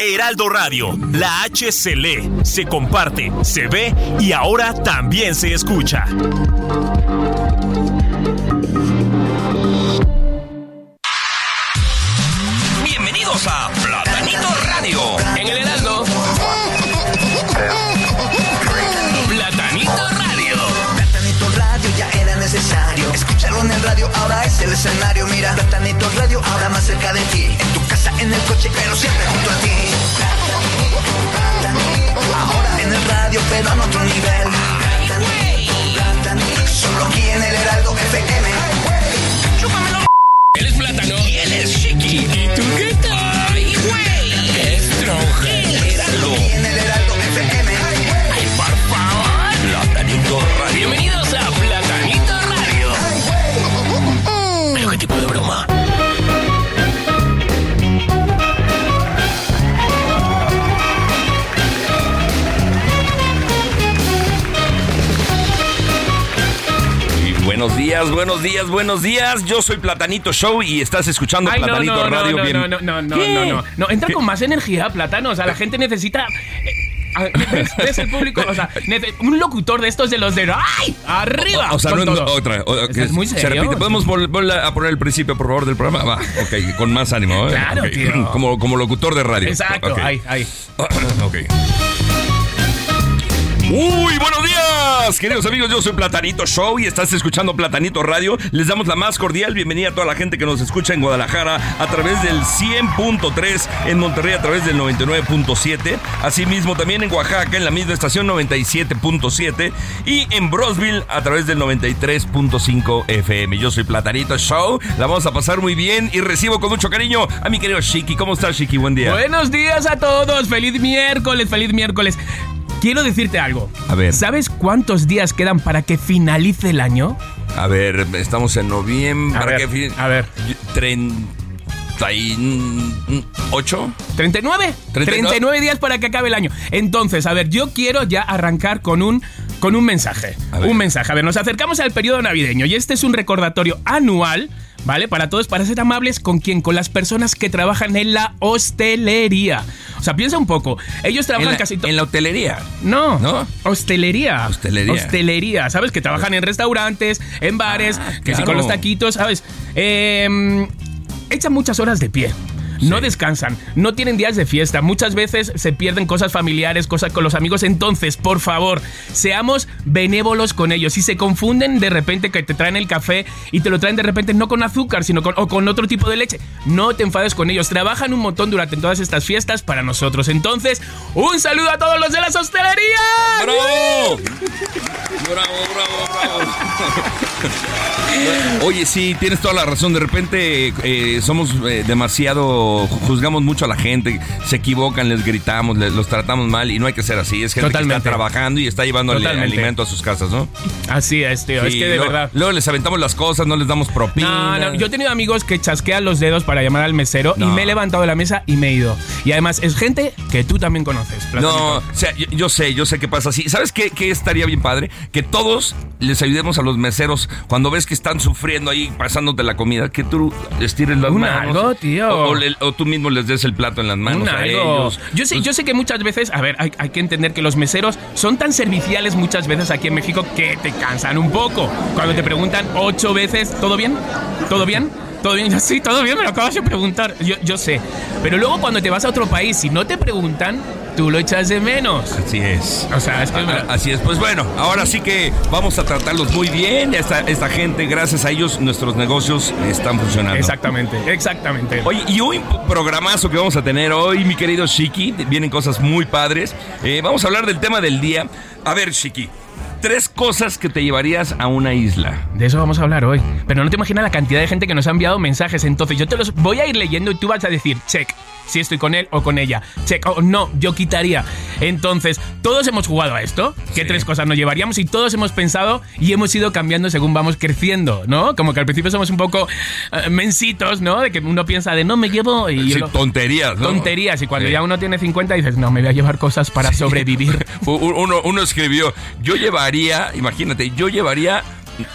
Heraldo Radio, la H se lee, se comparte, se ve y ahora también se escucha. Bienvenidos a Platanito Radio en el Heraldo. Platanito Radio. Platanito Radio ya era necesario. Escucharlo en el radio, ahora es el escenario. Mira, Platanito Radio, ahora más cerca de ti. En el coche, pero siempre junto a ti. Ahora en el radio, pero en otro nivel. Buenos días, buenos días, buenos días. Yo soy Platanito Show y estás escuchando Ay, Platanito no, no, Radio. no, bien. no, no, no, no, ¿Qué? no, no, no. Entra con más energía, Plátano. O sea, la gente necesita... eh, ¿Ves, ves el público? O sea, un locutor de estos de los de... ¡Ay! ¡Arriba! O sea, no, otra. o- que Es muy se serio. repite. ¿Podemos vol- volver a poner el principio, por favor, del programa? Va, ok, con más ánimo. ¿eh? Claro, tío. Como, como locutor de radio. Exacto, ahí, ahí. ok. Muy buenos días, queridos amigos. Yo soy Platanito Show y estás escuchando Platanito Radio. Les damos la más cordial bienvenida a toda la gente que nos escucha en Guadalajara a través del 100.3, en Monterrey a través del 99.7, asimismo también en Oaxaca en la misma estación 97.7 y en Brosville a través del 93.5 FM. Yo soy Platanito Show. La vamos a pasar muy bien y recibo con mucho cariño a mi querido Shiki. ¿Cómo estás, Shiki? Buen día. Buenos días a todos. Feliz miércoles, feliz miércoles. Quiero decirte algo. A ver. ¿Sabes cuántos días quedan para que finalice el año? A ver, estamos en noviembre. A ¿Para ver, qué fin? a ver. 38. ¿39? 39. 39 días para que acabe el año. Entonces, a ver, yo quiero ya arrancar con un, con un mensaje. Un mensaje. A ver, nos acercamos al periodo navideño y este es un recordatorio anual, ¿vale? Para todos, para ser amables con quién, con las personas que trabajan en la hostelería. O sea, piensa un poco. Ellos En trabajan la, casi todo. en la hotelería. No, ¿No? Hostelería. Hostelería. Hostelería, ¿sabes? Que trabajan en restaurantes, en bares, Ah, que sí con los taquitos, ¿sabes? Eh, echan muchas horas de pie. No descansan, no tienen días de fiesta, muchas veces se pierden cosas familiares, cosas con los amigos, entonces, por favor, seamos benévolos con ellos. Si se confunden de repente que te traen el café y te lo traen de repente no con azúcar, sino con, o con otro tipo de leche, no te enfades con ellos. Trabajan un montón durante todas estas fiestas para nosotros. Entonces, un saludo a todos los de las hostelerías. ¡Bravo! ¡Bravo, bravo, bravo! Oye, sí, tienes toda la razón. De repente eh, somos eh, demasiado. Juzgamos mucho a la gente, se equivocan, les gritamos, les- los tratamos mal y no hay que ser así. Es gente que está trabajando y está llevando Totalmente. alimento a sus casas, ¿no? Así es, tío, es Sí, que de luego, verdad. Luego les aventamos las cosas, no les damos No, propina. no, yo he tenido amigos que chasquean los dedos para llamar al mesero y No. me he levantado de la mesa y me he ido. Y además es gente que tú también conoces. No, o sea, yo, yo sé, yo sé qué pasa así. ¿Sabes qué, qué estaría bien padre? Que todos les ayudemos a los meseros cuando ves que están sufriendo ahí pasándote la comida, que tú les tires las Un manos. algo, tío. O, o o tú mismo les des el plato en las manos Un a algo. ellos. Yo sé, yo sé que muchas veces, a ver, hay, hay que entender que los meseros son tan serviciales muchas veces aquí en México que te cansan un poco. Cuando te preguntan ocho veces, ¿todo bien? ¿Todo bien? ¿Todo bien? Sí, todo bien, me lo acabas de preguntar. Yo, yo sé. Pero luego cuando te vas a otro país, si no te preguntan, tú lo echas de menos. Así es. O sea, es que... A- Así es, pues bueno, ahora sí que vamos a tratarlos muy bien. Esta, esta gente, gracias a ellos, nuestros negocios están funcionando. Exactamente, exactamente. Oye, y un programazo que vamos a tener hoy, mi querido Shiki. Vienen cosas muy padres. Eh, vamos a hablar del tema del día. A ver, Shiki. Tres cosas que te llevarías a una isla. De eso vamos a hablar hoy. Pero no te imaginas la cantidad de gente que nos ha enviado mensajes. Entonces yo te los voy a ir leyendo y tú vas a decir, check, si estoy con él o con ella. Check, o no, yo quitaría. Entonces, todos hemos jugado a esto. ¿Qué Sí. tres cosas nos llevaríamos? Y todos hemos pensado y hemos ido cambiando según vamos creciendo, ¿no? Como que al principio somos un poco eh, mensitos, ¿no? De que uno piensa de no me llevo y Sí, lo- tonterías, ¿no? tonterías. Y cuando Sí. ya uno tiene 50 dices, no, me voy a llevar cosas para sobrevivir. Uno, uno escribió, yo llevaría, imagínate, yo llevaría,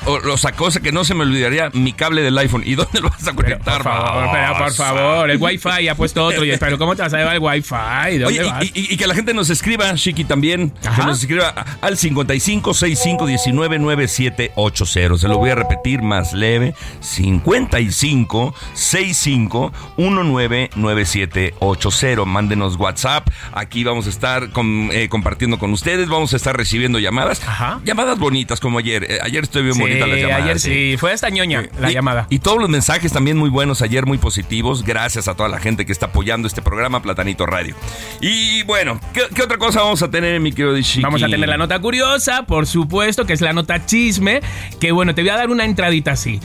o, o sea, cosa que no se me olvidaría, mi cable del iPhone. ¿Y dónde lo vas a Pero, conectar? por favor, pero, por babosa? favor, el Wifi ha puesto otro. Y, pero ¿cómo te vas a llevar el Wifi? ¿De dónde Oye, vas? y, y- y que la gente nos escriba, Chiqui, también. Ajá. Que nos escriba al 55 65 19 9780. Se lo voy a repetir más leve. 55 65 19 9780. Mándenos WhatsApp. Aquí vamos a estar con- eh, compartiendo con ustedes. Vamos a estar recibiendo llamadas. Ajá. Llamadas bonitas como ayer. Eh, ayer estoy Sí, bonita las llamadas. ayer sí, fue esta ñoña la y, llamada. Y todos los mensajes también muy buenos ayer, muy positivos. Gracias a toda la gente que está apoyando este programa Platanito Radio. Y bueno, ¿qué, qué otra cosa vamos a tener, mi querido? Vamos a tener la nota curiosa, por supuesto, que es la nota chisme. Que bueno, te voy a dar una entradita así.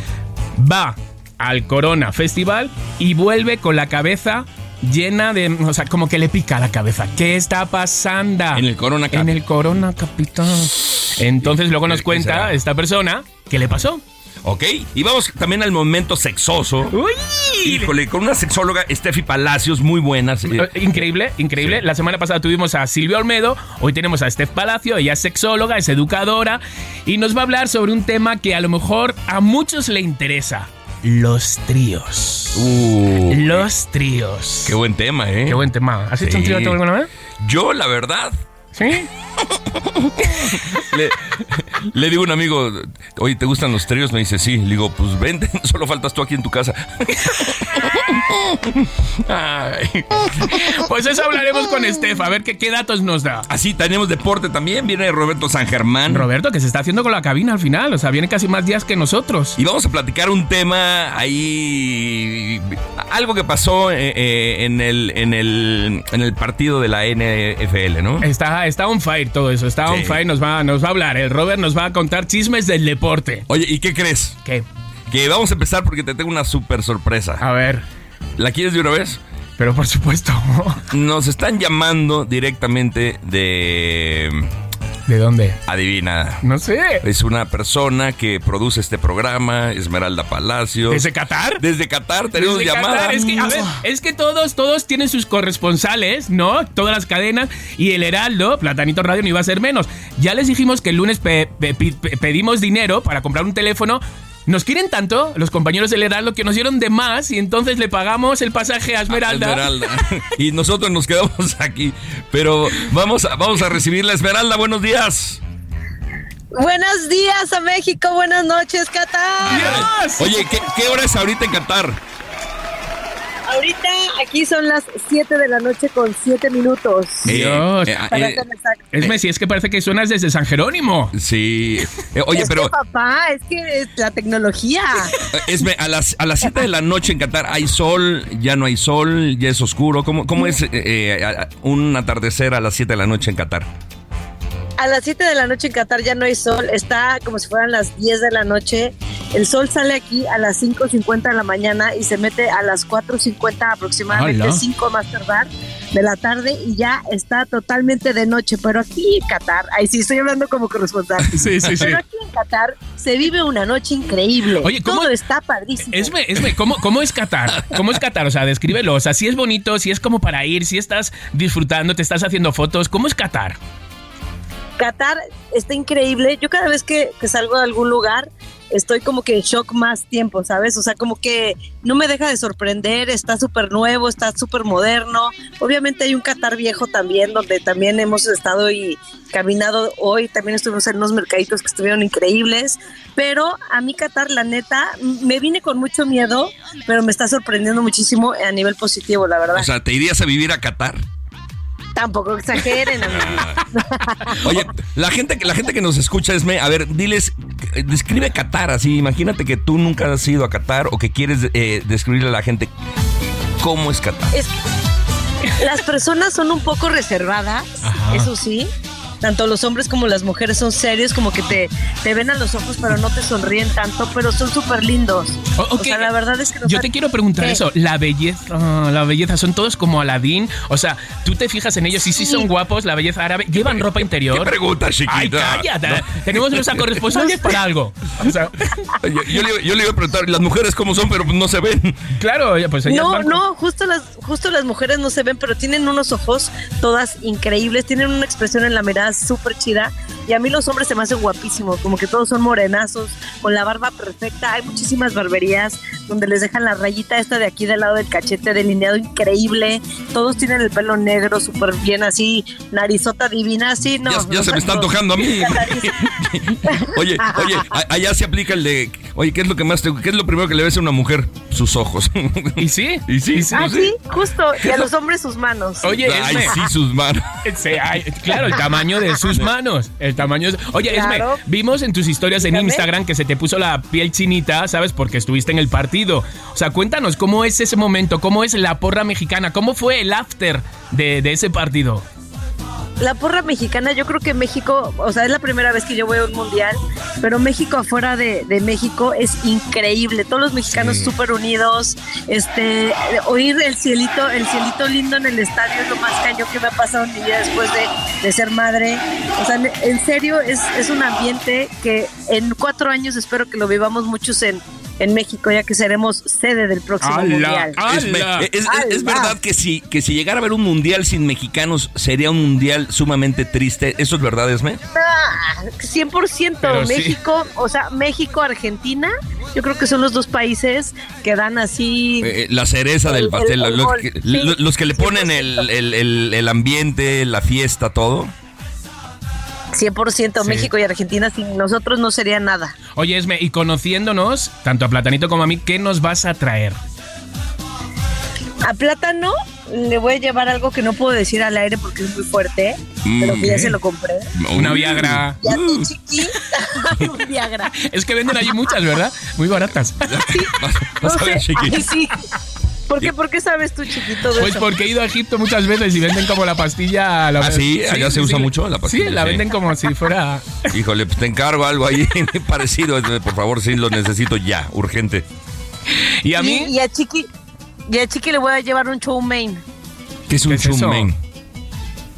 Va al Corona Festival y vuelve con la cabeza llena de. O sea, como que le pica la cabeza. ¿Qué está pasando? En el Corona Cap. En el Corona Capital. Entonces luego nos ¿Qué- qué cuenta esta persona qué le pasó. Ok, y vamos también al momento sexoso. ¡Uy! Híjole, con una sexóloga, Steffi Palacios, muy buenas. eh, Increíble, increíble. Sí. La semana pasada tuvimos a Silvia Olmedo, hoy tenemos a Steph Palacio, ella es sexóloga, es educadora y nos va a hablar sobre un tema que a lo mejor a muchos le interesa. Los tríos. uh, Los tríos. qué buen tema, ¿eh? Qué buen tema. ¿Has hecho un trío tú alguna vez? Yo, la verdad, ¿Sí? Le, le digo a un amigo, oye, ¿te gustan los tríos? Me dice, sí. Le digo, pues vente, solo faltas tú aquí en tu casa. Ay. Pues eso hablaremos con Steph, a ver qué, qué datos nos da. Así tenemos deporte también. Viene Roberto San Germán. Roberto, que se está haciendo con la cabina al final, o sea, viene casi más días que nosotros. Y vamos a platicar un tema ahí, algo que pasó eh, eh, en, el, en, el, en el partido de la NFL, ¿no? Está, está on fire todo eso, está on Sí. fire, nos va, nos va a hablar. El Robert nos va a contar chismes del deporte. Oye, ¿y qué crees? ¿Qué? Que vamos a empezar porque te tengo una súper sorpresa. A ver, ¿La quieres de una vez? pero por supuesto. Nos están llamando directamente de... ¿De dónde? Adivina. No sé. Es una persona que produce este programa, Esmeralda Palacio. ¿Desde Qatar? Desde Qatar tenemos Desde llamada. Qatar, Es que, a ver, es que todos, todos tienen sus corresponsales, ¿no? Todas las cadenas. Y el Heraldo, Platanito Radio, no iba a ser menos. Ya les dijimos que el lunes pe- pe- pe- pedimos dinero para comprar un teléfono. Nos quieren tanto, los compañeros del Heraldo, que nos dieron de más y entonces le pagamos el pasaje a Esmeralda. Esmeralda. y nosotros nos quedamos aquí. Pero vamos a, vamos a recibir la Esmeralda. Buenos días. Buenos días a México, buenas noches, Qatar. ¡Dios! Oye, ¿qué, qué hora es ahorita en Qatar? Ahorita aquí son las 7 de la noche con 7 minutos. Dios. Eh, eh, Para eh, exacto. Es Messi, es que parece que suenas desde San Jerónimo. sí. Eh, oye, Es pero que, papá, es que es la tecnología. Esme, a las a las 7 de la noche en Qatar hay sol, ya no hay sol, ya es oscuro. ¿Cómo, cómo es eh, eh, un atardecer a las 7 de la noche en Qatar? A las 7 de la noche en Qatar ya no hay sol, está como si fueran las 10 de la noche. El sol sale aquí a las 5.50 de la mañana y se mete a las 4.50 aproximadamente, ¡Hala! 5 más tardar de la tarde y ya está totalmente de noche. Pero aquí en Qatar, ahí sí estoy hablando como corresponsal. Sí, sí, sí. Pero aquí en Qatar se vive una noche increíble. Oye, ¿cómo- Todo está padrísimo. Esme, Esme, ¿cómo, ¿cómo es Qatar? ¿Cómo es Qatar? O sea, descríbelo. O sea, si es bonito, si es como para ir, si estás disfrutando, te estás haciendo fotos. ¿Cómo es Qatar? Qatar está increíble. Yo cada vez que, salgo de algún lugar estoy como que en shock más tiempo, ¿sabes? O sea, como que no me deja de sorprender, está súper nuevo, está súper moderno. Obviamente hay un Qatar viejo también, donde también hemos estado y caminado hoy, también estuvimos en unos mercaditos que estuvieron increíbles, pero a mí Qatar, la neta, me vine con mucho miedo, pero me está sorprendiendo muchísimo a nivel positivo, la verdad. O sea, ¿te irías a vivir a Qatar? Tampoco exageren. Oye, la gente, que- la gente que nos escucha, Esme, a ver, diles, describe Qatar así. Imagínate que tú nunca has ido a Qatar o que quieres eh, describirle a la gente cómo es Qatar. Es las personas son un poco reservadas, Ajá. eso sí. Tanto los hombres como las mujeres son serios, como que te, te ven a los ojos, pero no te sonríen tanto, pero son súper lindos. O- sea, la verdad es que Yo han- te quiero preguntar ¿Qué? eso, la belleza, ah, la belleza, son todos como Aladín, o sea, tú te fijas en ellos y sí, Sí. son guapos, la belleza árabe, llevan ropa interior. ¿Qué pregunta, chiquita? Ay, cállate. Tenemos nuestra corresponsal para algo. O sea, Yo, yo le, yo le iba a preguntar, ¿las mujeres cómo son? Pero no se ven. claro, pues ellas No, van- no, justo las, justo las mujeres no se ven, pero tienen unos ojos todas increíbles, tienen una expresión en la mirada súper chida. Y a mí los hombres se me hacen guapísimos, como que todos son morenazos, con la barba perfecta. Hay muchísimas barberías donde les dejan la rayita esta de aquí del lado del cachete delineado increíble. Todos tienen el pelo negro súper bien así, narizota divina, así, no. ya se me está antojando a mí. oye, oye, allá se aplica el de, oye, ¿qué es lo que más te, qué es lo primero que le ves a una mujer? Sus ojos. ¿Y sí? Y sí, Ah, no sé. sí, justo. Y a los hombres sus manos. Oye, Ay, Esme, sí, sus manos. Sí, ay, claro, el tamaño de sus manos. El tamaño de- Oye, Claro. Esme, vimos en tus historias en. Instagram que se te puso la piel chinita, ¿sabes? Porque estuviste en el partido. O sea, cuéntanos, ¿cómo es ese momento? ¿Cómo es la porra mexicana? ¿Cómo fue el after de, de ese partido? La porra mexicana, yo creo que México, o sea, es la primera vez que yo voy a un mundial, pero México afuera de, de México es increíble. Todos los mexicanos Sí. súper unidos. Este, oír el cielito, el cielito lindo en el estadio es lo más caño que me ha pasado en mi vida después de, de ser madre. O sea, en serio, es, es un ambiente que en cuatro años espero que lo vivamos muchos en, en México, ya que seremos sede del próximo mundial. Es, verdad que si, que si llegara a haber un mundial sin mexicanos, sería un mundial sumamente triste. ¿Eso es verdad, Esme? Ah, 100% Pero sí. México, o sea, México, Argentina, yo creo que son los dos países que dan así. Eh, la cereza del El- pastel, el- el los, que, sí, lo- los que le ponen el, el- el- el ambiente, la fiesta, todo. 100% Sí. México y Argentina, sin nosotros no sería nada. Oye, Esme, y conociéndonos, tanto a Platanito como a mí, ¿qué nos vas a traer? A Plátano le voy a llevar algo que no puedo decir al aire porque es muy fuerte, pero que ya Mm. se lo compré. Una. Viagra. Y a tu chiqui, un Viagra. Es que venden allí muchas, ¿verdad? Muy baratas. Vas- No vas a ver, sé, ay, sí. ¿Por qué, ¿Por qué sabes tú, chiquito, de Pues eso? porque he ido a Egipto muchas veces y venden como la pastilla. la- ¿Ah, sí? ¿Allá se usa mucho la pastilla? Sí, la Sí. venden como si fuera. Híjole, pues te encargo algo ahí parecido. Por favor, sí, lo necesito ya, urgente. Y a mí. y, a Chiqui, y a Chiqui le voy a llevar un chow mein. ¿Qué es un ¿Qué es eso?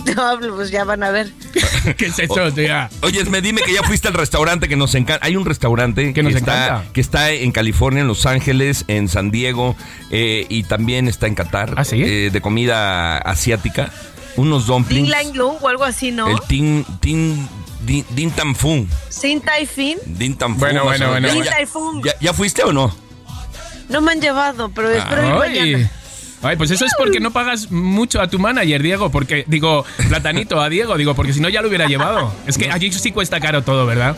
No, pues ya van a ver. ¿Qué es eso, tía? Oye, Esme, dime que ya fuiste al restaurante que nos encanta. Hay un restaurante Que nos está, encanta. que está en California, en Los Ángeles, en San Diego eh, y también está en Qatar. ¿Ah, sí? eh, de comida asiática. Unos dumplings. Lang Lung o algo así, ¿no? El Tin, tin, din, din Tam Fung. Sin Tai Fin. Din Tam Fung, Bueno, bueno, bueno, ¿Ya-. Din Tai Fung. ¿Ya, ya fuiste o no? No me han llevado, pero espero ir mañana. Ay, pues eso es porque no pagas mucho a tu manager, Diego. Porque, digo, platanito a Diego, digo, porque si no ya lo hubiera llevado. Es que aquí sí cuesta caro todo, ¿verdad?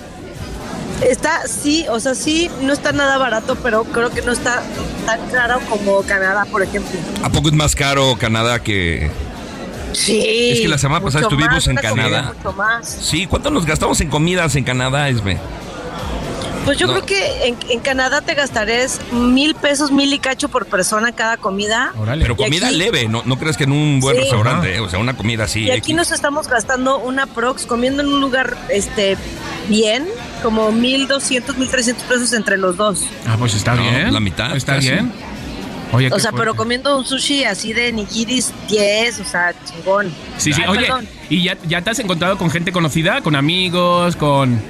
Está, sí, o sea, sí, no está nada barato, pero creo que no está tan caro como Canadá, por ejemplo. ¿A poco es más caro Canadá que.? Sí. Es que la semana pasada estuvimos más, en Canadá. Mucho más. Sí, ¿cuánto nos gastamos en comidas en Canadá, Esme? Pues yo No. creo que en, en Canadá te gastarías mil pesos, mil y cacho por persona cada comida. Pero comida aquí- leve, no, no crees que en un buen Sí. restaurante, eh, o sea, una comida así. Y aquí X. nos estamos gastando una prox, comiendo en un lugar este bien, como mil doscientos, mil trescientos pesos entre los dos. Ah, pues está No, bien. la mitad, Está casi. bien. Oye, O sea, pero comiendo un sushi así de nigiris 10, o sea, chingón. Sí, sí. Ay, Oye, perdón. ¿y ya, ya te has encontrado con gente conocida? ¿Con amigos? ¿Con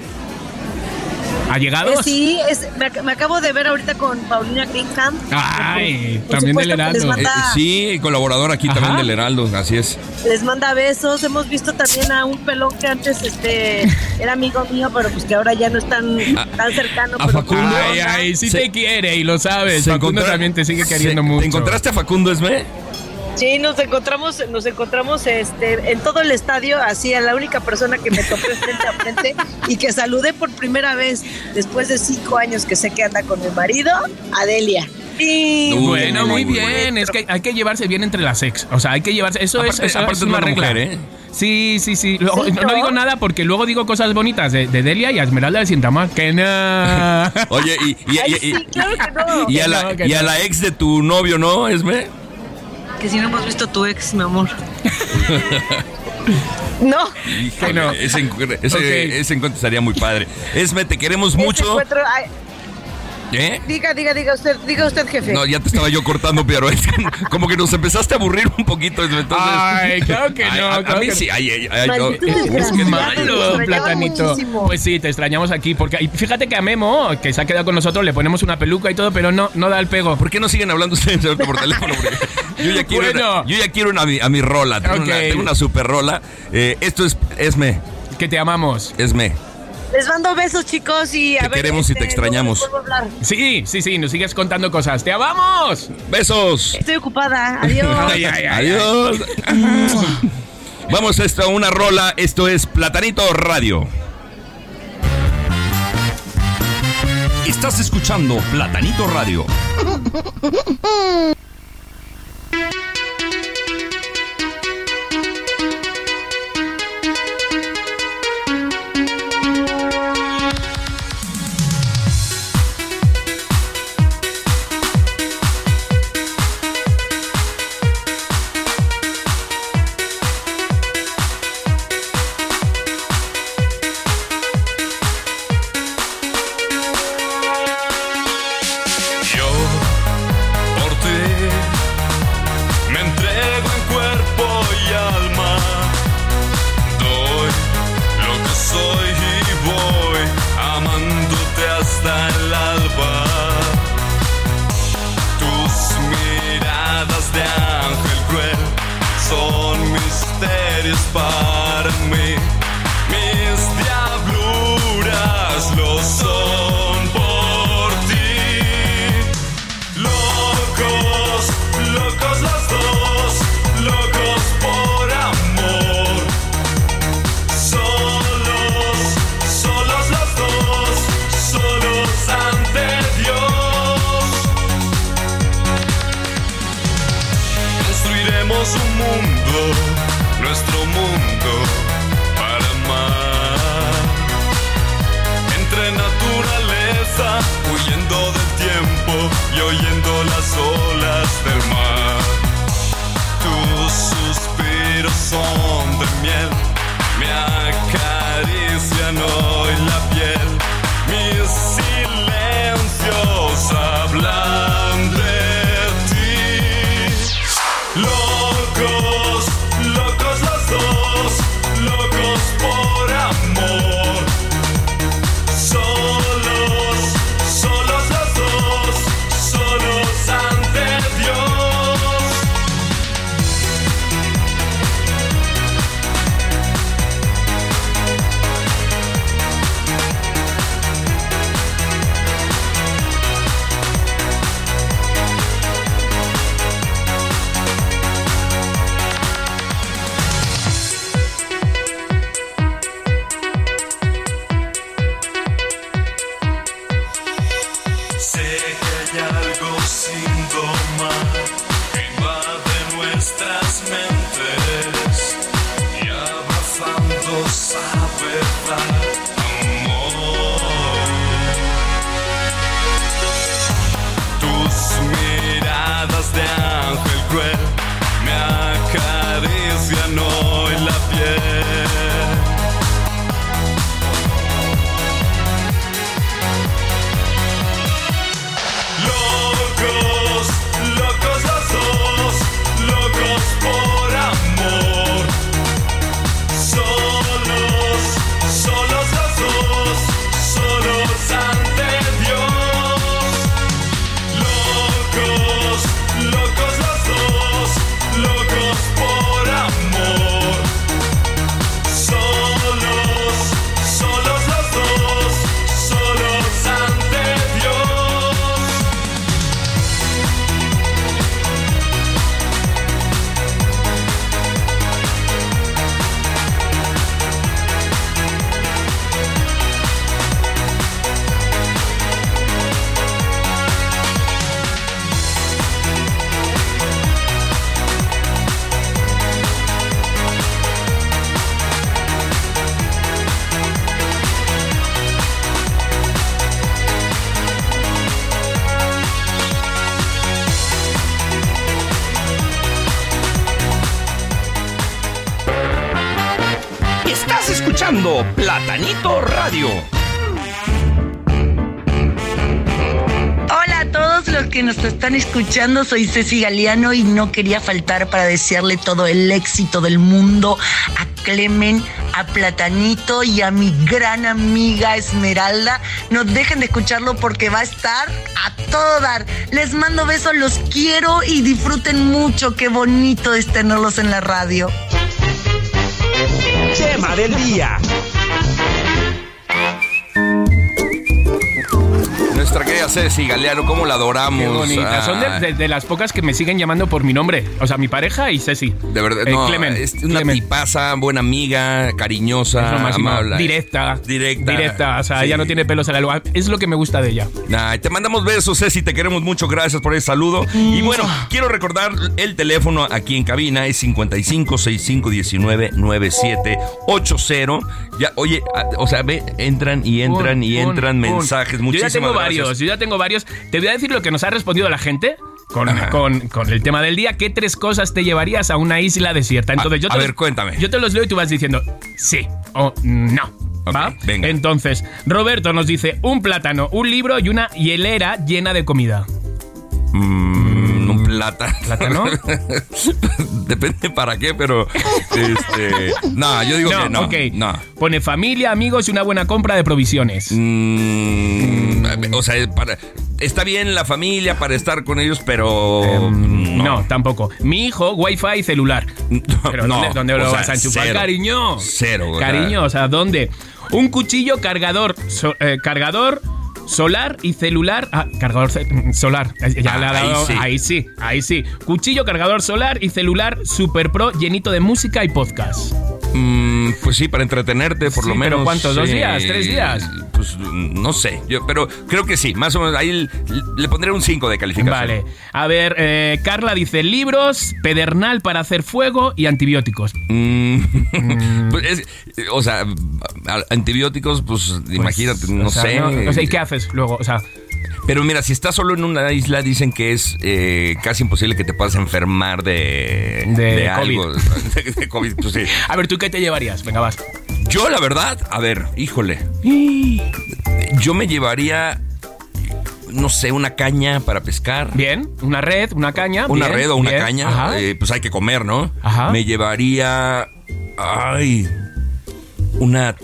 allegados? Eh, sí, es, me, me acabo de ver ahorita con Paulina Greenham. Ay, Por también del Heraldo. Les Eh, manda, sí, colaborador aquí Ajá. también del Heraldo, así es. les manda besos. Hemos visto también a un pelón que antes este era amigo mío, pero pues que ahora ya no es tan, tan cercano. a Facundo. con Ay, ay, sí Se- te quiere y lo sabes. Facundo también te sigue queriendo se- mucho. ¿Te encontraste a Facundo Esme? Sí, nos encontramos, nos encontramos este, en todo el estadio, así a la única persona que me topé frente a frente y que saludé por primera vez después de cinco años que sé que anda con mi marido, Adelia. Uy, Bueno, muy Uy, bien. Es que hay que llevarse bien entre las ex. O sea, hay que llevarse. Eso Aparte- es, eso aparte es una buena regla. mujer, ¿eh? Sí, sí, sí. Luego- Sí, no, no ¿no? digo nada porque luego digo cosas bonitas de, de Delia y a Esmeralda de Sintamar. Que no. Oye, y, y, y- y- sí, claro que no. y a la ex de tu novio, ¿no, Esme? Que si no hemos visto tu ex, mi amor. No. Híjole, no. ese, ese- ese encuentro estaría muy padre. Esme, te queremos mucho. encuentro- ay, ¿Eh? diga, diga, diga usted, diga usted, jefe. No, ya te estaba yo cortando, pero es que como que nos empezaste a aburrir un poquito. Entonces, Ay, claro que no, a- a, claro mí que sí. Ay, ay, ay, no. Maldito Es que- malo, platanito. muchísimo. Pues sí, te extrañamos aquí. Porque y fíjate que a Memo, que se ha quedado con nosotros, le ponemos una peluca y todo, pero no, no da el pego. ¿Por qué no siguen hablando ustedes por teléfono? Porque yo ya quiero, Bueno. una, yo ya quiero una, a, mi, a mi rola. Tengo, Ok. una, tengo una super rola. Eh, esto es Esme. Que te amamos. Esme. Les mando besos, chicos, y a Te ver. queremos y te este, extrañamos. a hablar. Sí, sí, sí, nos sigues contando cosas. ¡Te amamos! Besos. Estoy ocupada. Adiós. Ay, ay, ay, Adiós. Vamos a esta una rola. Esto es Platanito Radio. Estás escuchando Platanito Radio. Platanito Radio. Hola a todos los que nos están escuchando, soy Ceci Galeano y no quería faltar para desearle todo el éxito del mundo a Clemen, a Platanito y a mi gran amiga Esmeralda. No dejen de escucharlo porque va a estar a todo dar. Les mando besos, los quiero y disfruten mucho. Qué bonito es tenerlos en la radio. Tema del día. Nuestra querida Ceci Galeano, ¿cómo la adoramos? Qué bonita. Son de, Ah, de- de las pocas que me siguen llamando por mi nombre. O sea, mi pareja y Ceci. De verdad, Eh, no, Clemen, es una Clemen. tipaza, buena amiga, cariñosa, Es lo máximo. amable. Directa. Directa. Directa. O sea, Sí. ella no tiene pelos en la lengua. Es lo que me gusta de ella. Ay, te mandamos besos, Ceci, te queremos mucho, gracias por el saludo. Y bueno, quiero recordar el teléfono aquí en cabina es 55 65 19 9780. Ya, oye, a- o sea, ve, entran y entran Un, y un, entran un. mensajes. Yo ya Muchísimas tengo gracias. varios, yo ya tengo varios. Te voy a decir lo que nos ha respondido la gente con, con- con el tema del día. ¿Qué tres cosas te llevarías a una isla desierta? Entonces, yo a ver, cuéntame. Yo te los leo y tú vas diciendo sí o no. ¿Va? venga. Entonces, Roberto nos dice un plátano, un libro y una hielera llena de comida. Mm, un plata. ¿Plátano? Depende para qué, pero. Este. No, yo digo que no. ok. No. Pone familia, amigos y una buena compra de provisiones. Mm, o sea, para, está bien la familia para estar con ellos, pero. Em, No. tampoco. Mi hijo, wifi y celular. Pero no, ¿dónde, dónde lo sea, vas a enchufar, cero. cariño? Cero. Cariño, o sea, ¿dónde? Un cuchillo cargador, so- eh, cargador solar y celular. Ah, cargador mm, solar. Ya Ah, le ha ahí dado. sí. Ahí sí, ahí sí. Cuchillo, cargador solar y celular super pro llenito de música y podcast. Mm, pues sí, para entretenerte, por Sí, lo pero menos. ¿cuántos? ¿Dos días? ¿Tres días? Pues no sé, yo, pero creo que sí, más o menos. Ahí le pondré un 5 de calificación. Vale. A ver, eh, Carla dice libros, pedernal para hacer fuego y antibióticos. Mm, pues es- o sea, antibióticos, pues, imagínate, no O sea, sé. no- ¿y qué luego? O sea, Pero mira, si estás solo en una isla, dicen que es eh, casi imposible que te puedas enfermar de, De algo. De, de COVID, pues sí. a ver, ¿tú qué te llevarías? Venga, vas. Yo, la verdad, a ver, híjole. Yo me llevaría, no sé, una caña para pescar. Bien, una red, una caña. Una bien, red o una bien, caña, eh, pues hay que comer, ¿no? Ajá. Me llevaría. Ay. Una.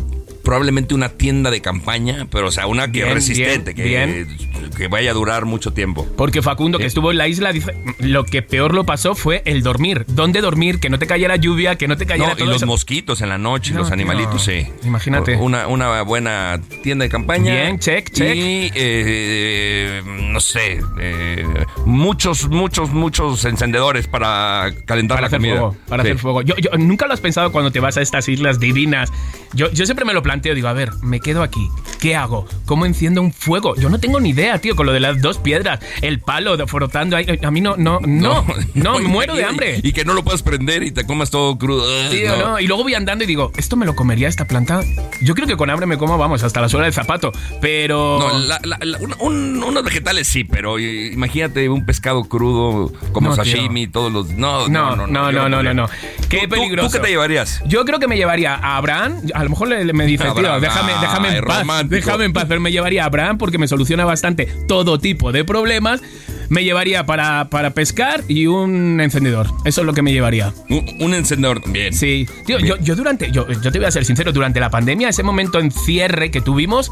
Probablemente una tienda de campaña, pero o sea, una que Bien, resistente, bien, que, que vaya a durar mucho tiempo. Porque Facundo, que estuvo en la isla, dice, lo que peor lo pasó fue el dormir. ¿Dónde dormir? Que no te cayera lluvia, que no te cayera No, y todo los eso. mosquitos en la noche, No, los tío. animalitos, sí. Imagínate. Una, una buena tienda de campaña. Bien, check, check. Y, eh, no sé, eh, muchos, muchos, muchos encendedores para calentar Para la hacer comida. fuego, para Sí. hacer fuego. Yo, yo- nunca lo has pensado cuando te vas a estas islas divinas. Yo, yo siempre me lo planteo, digo, a ver, me quedo aquí. ¿Qué hago? ¿Cómo enciendo un fuego? Yo no tengo ni idea, tío, con lo de las dos piedras, el palo de- frotando ahí. A mí no, no, no, no, me muero de hambre. Y que no lo puedas prender y te comas todo crudo. No. no. Y luego voy andando y digo, ¿esto me lo comería esta planta? Yo creo que con hambre me como, vamos, hasta la suela del zapato. Pero. No, unos vegetales sí, pero eh, imagínate un pescado crudo como sashimi, todos los. No, No, no, no, no, no. Qué ¿Tú- tú- peligroso. ¿Tú qué te llevarías? Yo creo que me llevaría a Abraham. A lo mejor le, me dice, tío, déjame, déjame en paz. romántico. Déjame en paz. Pero me llevaría a Abraham porque me soluciona bastante todo tipo de problemas. Me llevaría para, para pescar y un encendedor. Eso es lo que me llevaría. Un, un encendedor también. Sí. Tío, Bien. yo, yo durante. Yo, yo te voy a ser sincero, durante la pandemia, ese momento en cierre que tuvimos,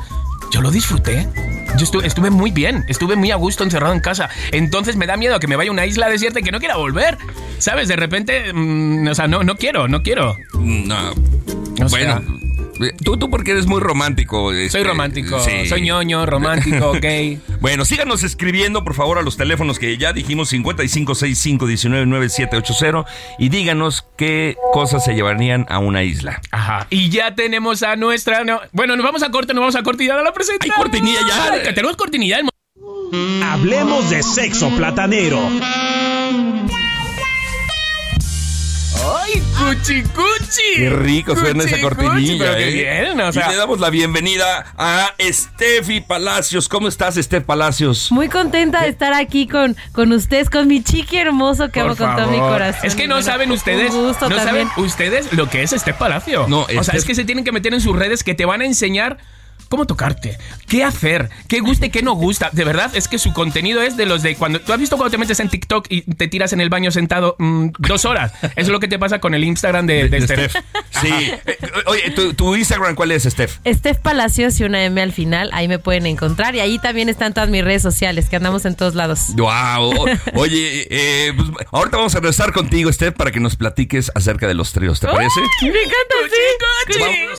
yo lo disfruté. Yo estuve, estuve muy bien, estuve muy a gusto encerrado en casa. Entonces me da miedo que me vaya a una isla desierta y que no quiera volver. ¿Sabes? De repente, mm, o sea, no, no quiero, no quiero. No. O bueno, tú, tú porque eres muy romántico. Soy este, romántico, sí. soy ñoño, romántico, gay. Bueno, síganos escribiendo, por favor, a los teléfonos que ya dijimos, 5565199780, y díganos qué cosas se llevarían a una isla. Ajá. Y ya tenemos a nuestra. no- bueno, nos vamos a corte, nos vamos a cortinilla de la presentación. Hay cortinilla ya. Ay, que tenemos cortinilla. Hablemos de sexo platanero. ¡Ay, cuchi cuchi! Qué rico suena esa Cuchi, cortinilla, cuchi, pero qué ¿eh? bien, o sea- y le damos la bienvenida a Steffi Palacios. ¿Cómo estás, Steph Palacios? Muy contenta de estar aquí con, con ustedes, con mi chiqui hermoso que Por amo con todo mi corazón. Es que no saben un ustedes, gusto no también. saben ustedes lo que es este palacio. No, o sea, este- es que se tienen que meter en sus redes que te van a enseñar cómo tocarte, qué hacer, qué gusta y qué no gusta. De verdad, es que su contenido es de los de cuando tú has visto cuando te metes en TikTok y te tiras en el baño sentado mm, dos horas. Eso es lo que te pasa con el Instagram de, de, De Steph. Steph. Sí. Eh, Oye, ¿tu, tu Instagram cuál es, Steph? Steph Palacios y una M al final, ahí me pueden encontrar. Y ahí también están todas mis redes sociales, que andamos en todos lados. Wow. Oye, eh, pues, ahorita vamos a regresar contigo, Steph, para que nos platiques acerca de los tríos, ¿te parece? Me encanta, sí.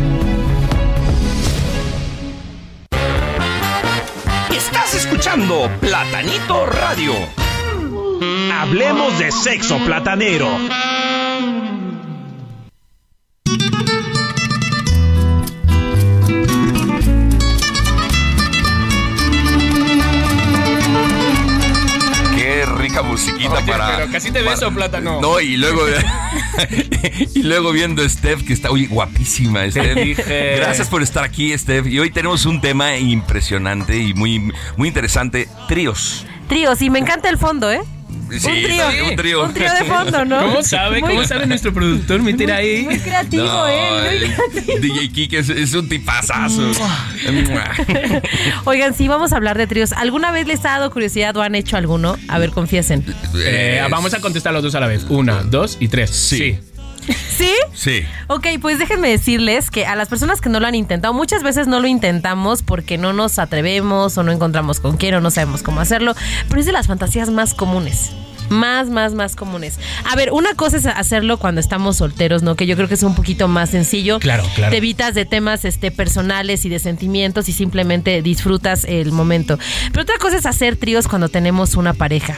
Escuchando Platanito Radio. Hablemos de sexo platanero. Musiquita Oye, para. pero casi te beso, para- plátano. No, y luego. y luego viendo a Steph, que está, oye, guapísima, Steph. dije. Gracias por estar aquí, Steph. Y hoy tenemos un tema impresionante y muy, muy interesante: tríos. Tríos, y me encanta el fondo, ¿eh? Sí, un trío. un trío. Un trío de fondo, ¿no? ¿Cómo sabe? Muy- ¿Cómo sabe nuestro productor meter ahí? Muy creativo, No, ¿eh? Muy el DJ Kike es, es un tipazazo. Oigan, sí, vamos a hablar de tríos. ¿Alguna vez les ha dado curiosidad o han hecho alguno? A ver, confiesen. Eh, vamos a contestar los dos a la vez. Una, dos y tres. Sí. ¿Sí? Sí. Ok, pues déjenme decirles que a las personas que no lo han intentado, muchas veces no lo intentamos porque no nos atrevemos o no encontramos con quién o no sabemos cómo hacerlo, pero es de las fantasías más comunes. Más, más, más comunes. A ver, una cosa es hacerlo cuando estamos solteros, ¿no? Que yo creo que es un poquito más sencillo. Claro, claro. Te evitas de temas este, personales y de sentimientos y simplemente disfrutas el momento. Pero otra cosa es hacer tríos cuando tenemos una pareja.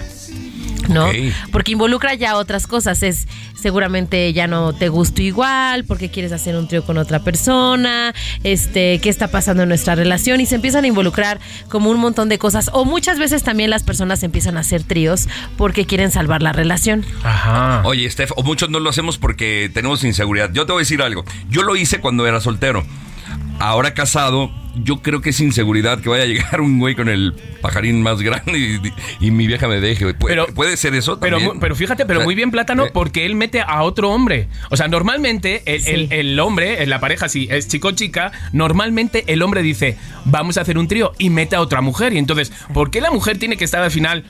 ¿No? Porque involucra ya otras cosas. Es seguramente ya no te gustó igual, porque quieres hacer un trío con otra persona, este, qué está pasando en nuestra relación y se empiezan a involucrar como un montón de cosas. O muchas veces también las personas empiezan a hacer tríos porque quieren salvar la relación. Ajá. Oye, Steph, o muchos no lo hacemos porque tenemos inseguridad. Yo te voy a decir algo. Yo lo hice cuando era soltero. Ahora casado, yo creo que es inseguridad que vaya a llegar un güey con el pajarín más grande y, y mi vieja me deje. güey. ¿Puede, Pero- puede ser eso Pero, también? pero fíjate, pero muy bien plátano Eh, porque él mete a otro hombre. O sea, normalmente el, Sí. el- el hombre, en la pareja, si es chico o chica, normalmente el hombre dice, vamos a hacer un trío y mete a otra mujer. Y entonces, ¿por qué la mujer tiene que estar al final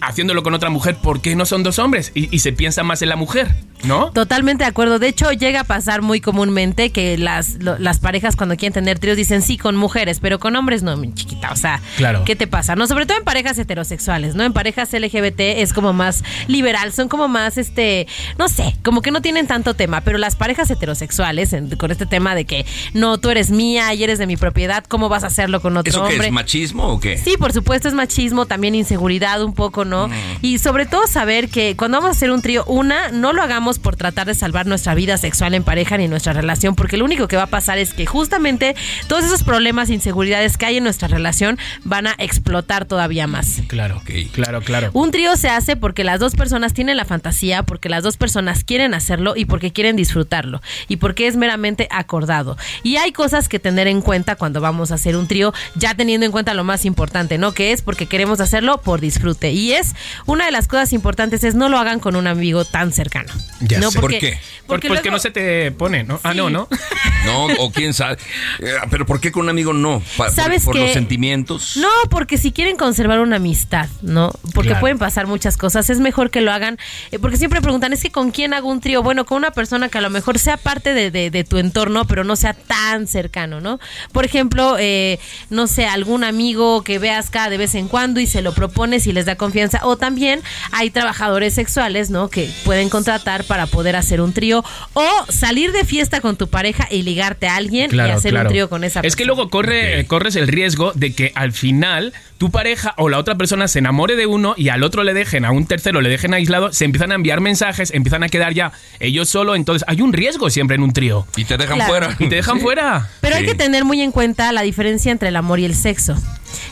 haciéndolo con otra mujer? ¿Por qué no son dos hombres? Y, y se piensa más en la mujer, ¿no? Totalmente de acuerdo. De hecho, llega a pasar muy comúnmente que las, lo- las parejas cuando quieren tener tríos dicen sí con mujeres, pero con hombres no, mi chiquita. O sea, Claro. ¿qué te pasa? No, sobre todo en parejas heterosexuales, ¿no? En parejas LGBT es como más liberal, son como más, este, no sé, como que no tienen tanto tema, pero las parejas heterosexuales, en- con este tema de que no, tú eres mía y eres de mi propiedad, ¿cómo vas a hacerlo con otro ¿Eso qué hombre? es machismo o qué? Sí, por supuesto es machismo, también inseguridad un poco, ¿no? Mm. Y sobre todo saber que cuando vamos a hacer un trío, una, no lo hagamos por tratar de salvar nuestra vida sexual en pareja ni nuestra relación, porque lo único que va a pasar es que justamente todos esos problemas e inseguridades que hay en nuestra relación van a explotar todavía más. Claro, Ok. claro, claro. Un trío se hace porque las dos personas tienen la fantasía, porque las dos personas quieren hacerlo y porque quieren disfrutarlo y porque es meramente acordado. Y hay cosas que tener en cuenta cuando vamos a hacer un trío, ya teniendo en cuenta lo más importante, ¿no? Que es porque queremos hacerlo por disfrute. Y es una de las cosas importantes es no lo hagan con un amigo tan cercano. Ya ¿no? sé. ¿Por Porque, qué? Porque que luego- no se te pone, ¿no? Ah, no, ¿no? No, o quién sabe. Eh, Pero ¿por qué con un amigo no? Pa- por- ¿Sabes por, qué? los sentimientos. No, porque si quieren conservar una amistad, ¿no? Porque Claro. pueden pasar muchas cosas. Es mejor que lo hagan. eh, porque siempre preguntan, ¿es que con quién hago un trío? Bueno, con una persona que a lo mejor sea parte de, de- de tu entorno, pero no sea tan cercano, ¿no? Por ejemplo, eh, no sé, algún amigo que veas cada de vez en cuando y se lo propones y les da confianza. O también hay trabajadores sexuales, ¿no? Que pueden contratar para poder hacer un trío o salir de fiesta con tu pareja y ligarte a alguien y hacer un trío con esa persona. Es que luego corre, corres el riesgo de que al final tu pareja o la otra persona se enamore de uno y al otro le dejen, a un tercero le dejen aislado, se empiezan a enviar mensajes, empiezan a quedar ya ellos solo, entonces hay un riesgo siempre en un trío. Y te dejan Claro. fuera. Y te dejan Sí. fuera. Pero hay que tener muy en cuenta la diferencia entre el amor y el sexo.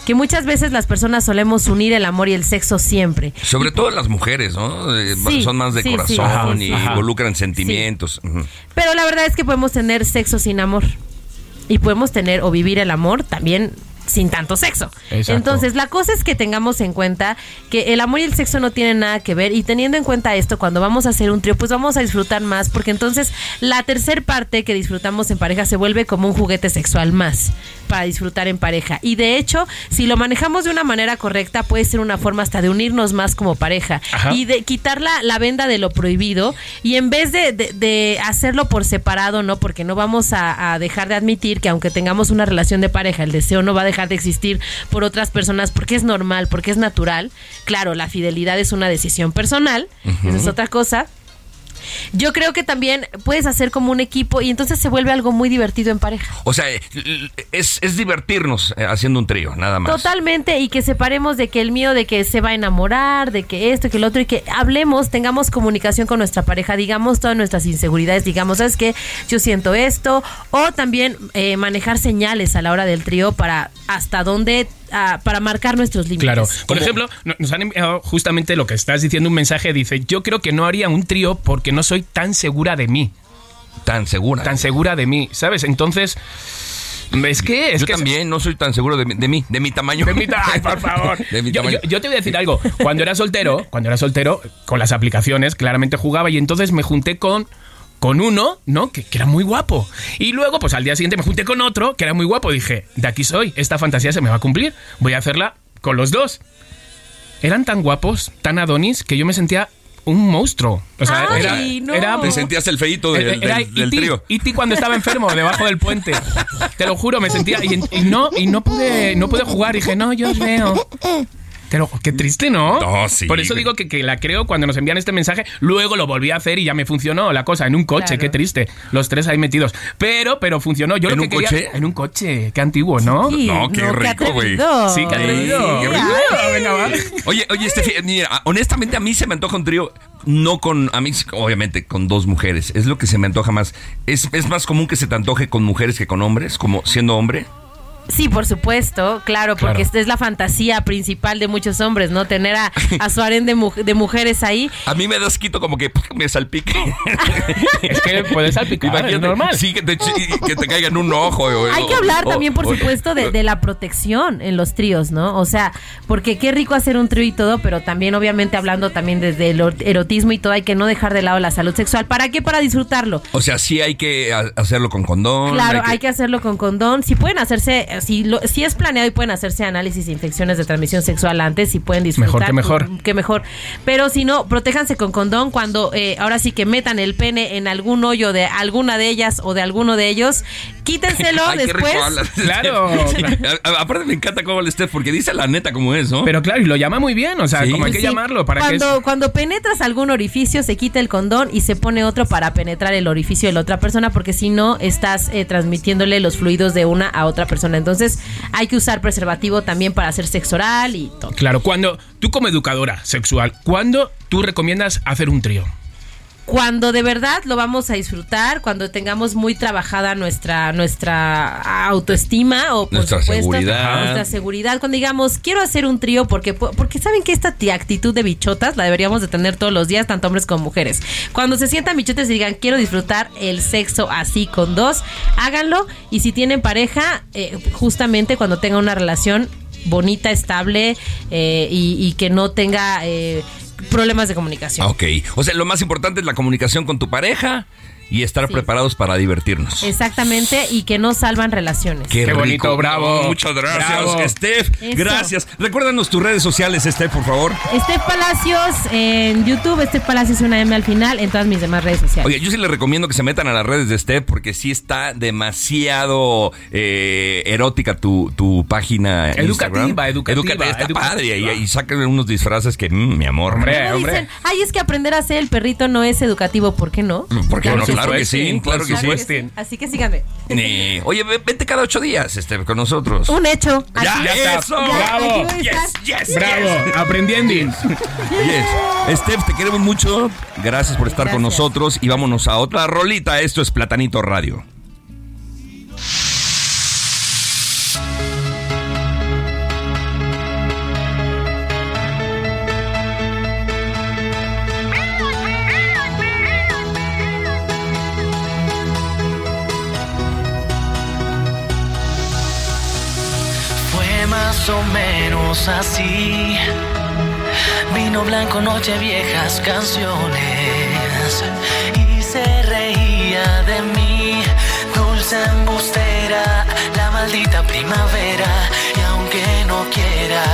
Que muchas veces las personas solemos unir el amor y el sexo siempre. Sobre todo las mujeres, ¿no? Eh, Sí, Son más de sí, corazón sí, y involucran sentimientos. Pero la verdad es que podemos tener sexo sin amor. Y podemos tener o vivir el amor también sin tanto sexo. Exacto. Entonces, la cosa es que tengamos en cuenta que el amor y el sexo no tienen nada que ver y teniendo en cuenta esto, cuando vamos a hacer un trío, pues vamos a disfrutar más porque entonces la tercer parte que disfrutamos en pareja se vuelve como un juguete sexual más para disfrutar en pareja. Y de hecho, si lo manejamos de una manera correcta, puede ser una forma hasta de unirnos más como pareja Ajá. y de quitar la, la venda de lo prohibido y en vez de, de- de hacerlo por separado, ¿no? Porque no vamos a, a dejar de admitir que aunque tengamos una relación de pareja, el deseo no va a dejar de existir por otras personas porque es normal, porque es natural. Claro, la fidelidad es una decisión personal, esa es otra cosa. Yo creo que también puedes hacer como un equipo y entonces se vuelve algo muy divertido en pareja. O sea, es, es divertirnos eh, haciendo un trío, nada más. Totalmente, y que separemos de que el miedo de que se va a enamorar, de que esto, que el otro, y que hablemos, tengamos comunicación con nuestra pareja, digamos todas nuestras inseguridades, digamos, ¿sabes qué? Yo siento esto, o también eh, manejar señales a la hora del trío para hasta dónde, para marcar nuestros límites. Claro. Por ejemplo, no- nos han enviado justamente lo que estás diciendo, un mensaje dice, yo creo que no haría un trío porque no soy tan segura de mí. Tan segura. Tan segura de mí, ¿sabes? Entonces, es que... Es Yo que también no soy tan seguro de, mi- de mí, de mi tamaño. De mi ta- Ay, por favor. De mi yo, tamaño. yo- yo te voy a decir algo. Cuando era soltero, cuando era soltero, con las aplicaciones, claramente jugaba y entonces me junté con. Con uno, ¿no? Que, que era muy guapo. Y luego, pues al día siguiente me junté con otro que era muy guapo. Dije, de aquí soy, esta fantasía se me va a cumplir. Voy a hacerla con los dos. Eran tan guapos, tan adonis, que yo me sentía un monstruo. O sea, Ay, era, no. era- Te sentías el feíto del, era del- del E.T., trío. E.T. cuando estaba enfermo debajo del puente. Te lo juro, me sentía y, y no y no pude no pude jugar. Dije, "No, yo os veo." Pero qué triste, ¿no? No, sí, Por eso digo que, que la creo cuando nos envían este mensaje. Luego lo volví a hacer y ya me funcionó la cosa en un coche. Claro. Qué triste. Los tres ahí metidos. Pero, pero funcionó. Yo ¿En lo un que quería- coche? En un coche. Qué antiguo, ¿no? Sí, No, qué rico, güey. Sí, qué atrevido. qué rico. Ah, venga, va. Oye, oye, Steffi, mira, honestamente a mí se me antoja un trío, no con, a mí obviamente con dos mujeres, es lo que se me antoja más. Es, es más común que se te antoje con mujeres que con hombres, como siendo hombre. Sí, por supuesto, claro, porque Claro. esta es la fantasía principal de muchos hombres, ¿no? Tener a, a su harén de, mu- de mujeres ahí. A mí me das quito como que me salpique. Es que puedes salpicar, es normal. Sí, que te, chi- que te caiga en un ojo. o- Hay que hablar o- también, por o- supuesto, de, de la protección en los tríos, ¿no? O sea, porque qué rico hacer un trío y todo, pero también, obviamente, hablando también desde el or- erotismo y todo, hay que no dejar de lado la salud sexual. ¿Para qué? Para disfrutarlo. O sea, sí hay que ha- hacerlo con condón. Claro, hay que hacerlo con condón. Si pueden hacerse, si, lo- si es planeado y pueden hacerse análisis de infecciones de transmisión sexual antes, si pueden disfrutar. Mejor que mejor. pues, Que mejor. Pero si no, protéjanse con condón cuando eh, ahora sí que metan el pene en algún hoyo de alguna de ellas o de alguno de ellos. Quítenselo Ay, después. Claro. A- Aparte me encanta cómo habla Steph, porque dice la neta como es, ¿no? Pero claro, y lo llama muy bien. O sea, Sí. como hay que Sí. llamarlo para que. cuando, es- cuando penetras algún orificio, se quita el condón y se pone otro para penetrar el orificio de la otra persona, porque si no, estás eh, transmitiéndole los fluidos de una a otra persona. Entonces, hay que usar preservativo también para hacer sexo oral y todo. Claro, cuando tú como educadora sexual, ¿cuándo tú recomiendas hacer un trío? Cuando de verdad lo vamos a disfrutar, cuando tengamos muy trabajada nuestra nuestra autoestima o por Nuestra supuesto seguridad. nuestra seguridad, cuando digamos quiero hacer un trío porque porque saben que esta ti- actitud de bichotas la deberíamos de tener todos los días tanto hombres como mujeres. Cuando se sientan bichotes y digan quiero disfrutar el sexo así con dos, háganlo y si tienen pareja eh, justamente cuando tengan una relación bonita, estable eh, y, y que no tenga eh, problemas de comunicación. Ok, o sea, lo más importante es la comunicación con tu pareja y estar Sí. preparados para divertirnos. Exactamente, y que no salvan relaciones. Qué, bonito, bravo. Muchas gracias, Bravo. Steph. Eso. Gracias. Recuérdanos tus redes sociales, Steph, por favor. Estef Palacios en YouTube, Estef Palacios una M al final en todas mis demás redes sociales. Oye, yo sí les recomiendo que se metan a las redes de Steph porque sí está demasiado eh, erótica tu, tu página Educativa, Instagram. educativa, Está educativa. padre. Y, y sacan unos disfraces que, mm, mi amor. Hombre, hombre. dicen, ay, es que aprender a ser el perrito no es educativo, ¿por qué no? ¿Por qué no? Claro que sí, claro que sí. Así que síganme. Ni- Oye, ve- vente cada ocho días este, con nosotros. Un hecho. Ya, Ya está. eso. Bravo. Yes, yes, Bravo, aprendiendo. Yes. Steph, te queremos mucho. Gracias por estar con Gracias. nosotros. Y vámonos a otra rolita. Esto es Platanito Radio. O menos así. Vino blanco, noche viejas canciones. Y se reía de mí, dulce embustera, la maldita primavera. Y aunque no quiera,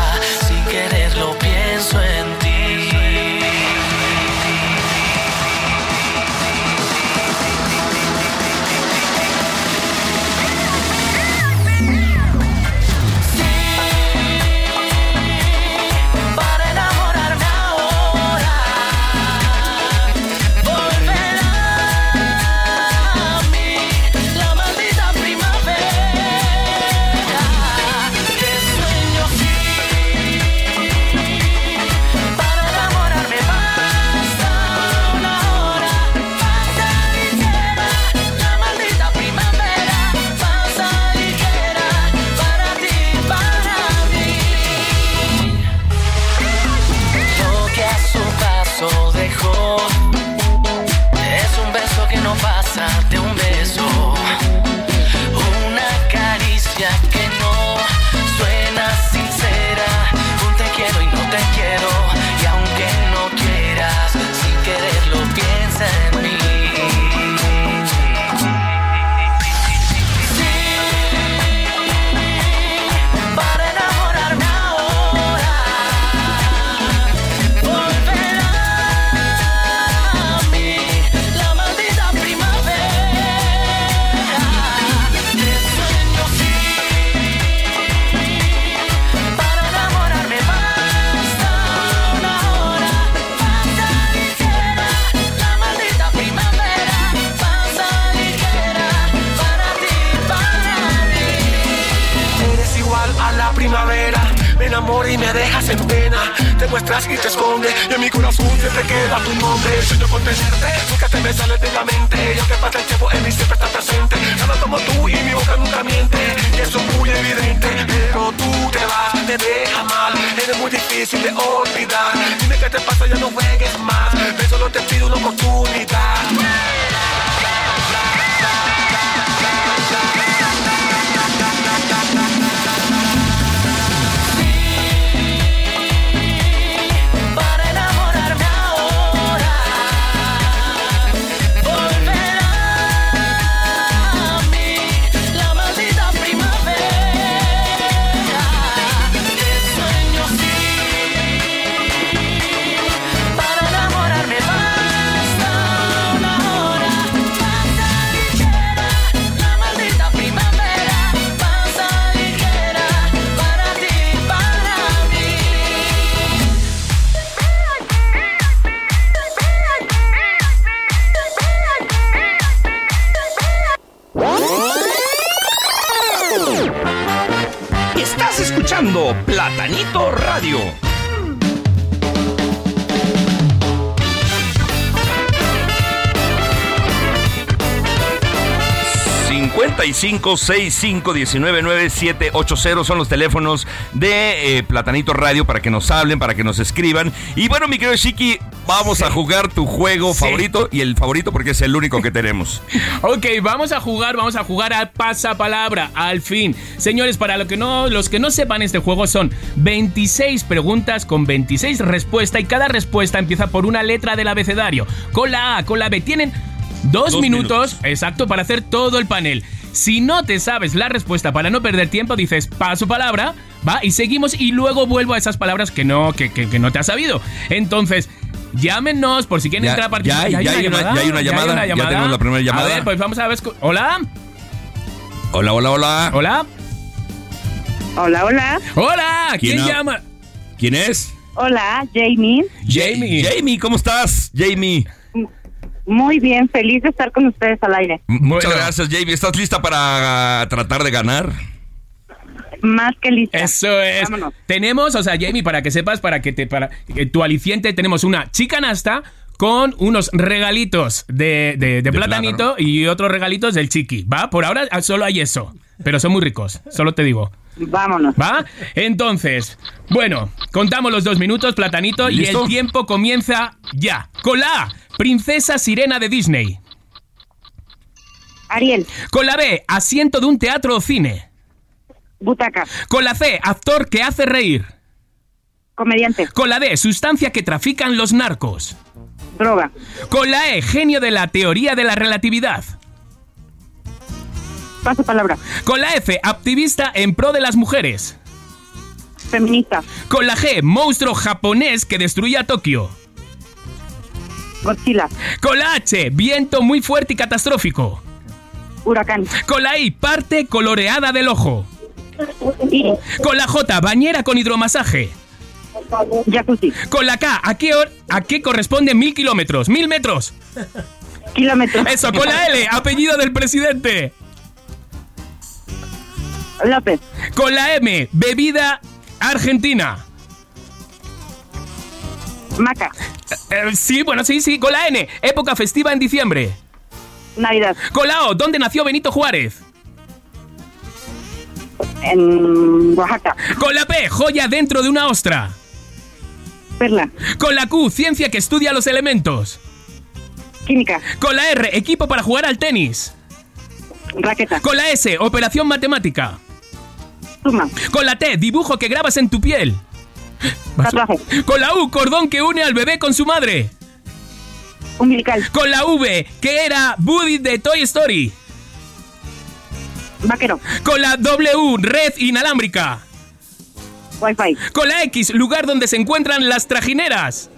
muestras y te esconde. Y en mi corazón siempre queda tu nombre. Sueño con tenerte. Nunca te me sales de la mente. Y aunque pase el tiempo, en mí siempre estás presente. Nada como tú y mi boca nunca miente. Y eso es muy evidente. Pero tú te vas, me dejas mal. Eres muy difícil de olvidar. Dime qué te pasa, ya no juegues más. Solo te pido una oportunidad. ...55 65 19 9780 son los teléfonos de eh, Platanito Radio para que nos hablen, para que nos escriban. Y bueno, mi querido Shiki, vamos a jugar tu juego Sí. favorito y el favorito porque es el único que tenemos. Ok, vamos a jugar, vamos a jugar a pasapalabra, al fin. Señores, para lo que no, los que no sepan este juego son 26 preguntas con 26 respuestas y cada respuesta empieza por una letra del abecedario. Con la A, con la B. Tienen dos, Dos minutos, minutos. exacto, para hacer todo el panel. Si no te sabes la respuesta para no perder tiempo, dices paso palabra, va, y seguimos y luego vuelvo a esas palabras que no, que, que- que no te has sabido. Entonces, llámenos por si quieren Ya- entrar a participar. ya hay- ya hay una- ya hay una llamada, ya tenemos la primera llamada. A ver, pues vamos a ver. Hola. Hola, hola, hola. Hola. Hola, hola. Hola, ¿quién, ¿Quién llama? ¿Quién es? Hola, Jamie. Jamie. Jamie, ¿cómo estás? Jamie. Muy bien, feliz de estar con ustedes al aire. Muchas gracias, Jamie. ¿Estás lista para tratar de ganar? Más que lista. Eso es. Vámonos. Tenemos, o sea, Jamie, para que sepas, para que te, para que tu aliciente, tenemos una chica nasta con unos regalitos de, de- de platanito y otros regalitos del chiqui, ¿va? Por ahora ah, solo hay eso, pero son muy ricos, solo te digo. Vámonos. ¿Va? Entonces, bueno, contamos los dos minutos, platanito, y el tiempo comienza ya. Con la A, Princesa Sirena de Disney. Ariel, Con la B, asiento de un teatro o cine. butaca, Con la C, actor que hace reír. comediante, Con la D, sustancia que trafican los narcos. droga, Con la E, genio de la teoría de la relatividad. Paso palabra, Con la F, activista en pro de las mujeres. feminista, Con la G, monstruo japonés que destruía Tokio. Godzilla, Con la H, viento muy fuerte y catastrófico. huracán, Con la I, parte coloreada del ojo. iris, Con la J, bañera con hidromasaje. jacuzzi, Con la K, ¿a qué, a qué corresponde mil kilómetros? ¡Mil metros! kilómetro, Eso, con la L, apellido del presidente. López, Con la M, bebida argentina. Maca, Eh, sí, bueno, sí, sí. Con la N, época festiva en diciembre. Navidad, Con la O, ¿dónde nació Benito Juárez? en Oaxaca, Con la P, joya dentro de una ostra. Perla, Con la Q, ciencia que estudia los elementos. química, Con la R, equipo para jugar al tenis. raqueta, Con la S, operación matemática. Con la T, dibujo que grabas en tu piel. tatuaje, Con la U, cordón que une al bebé con su madre. umbilical, Con la V, que era Woody de Toy Story. vaquero, Con la W, red inalámbrica. wifi, Con la X, lugar donde se encuentran las trajineras.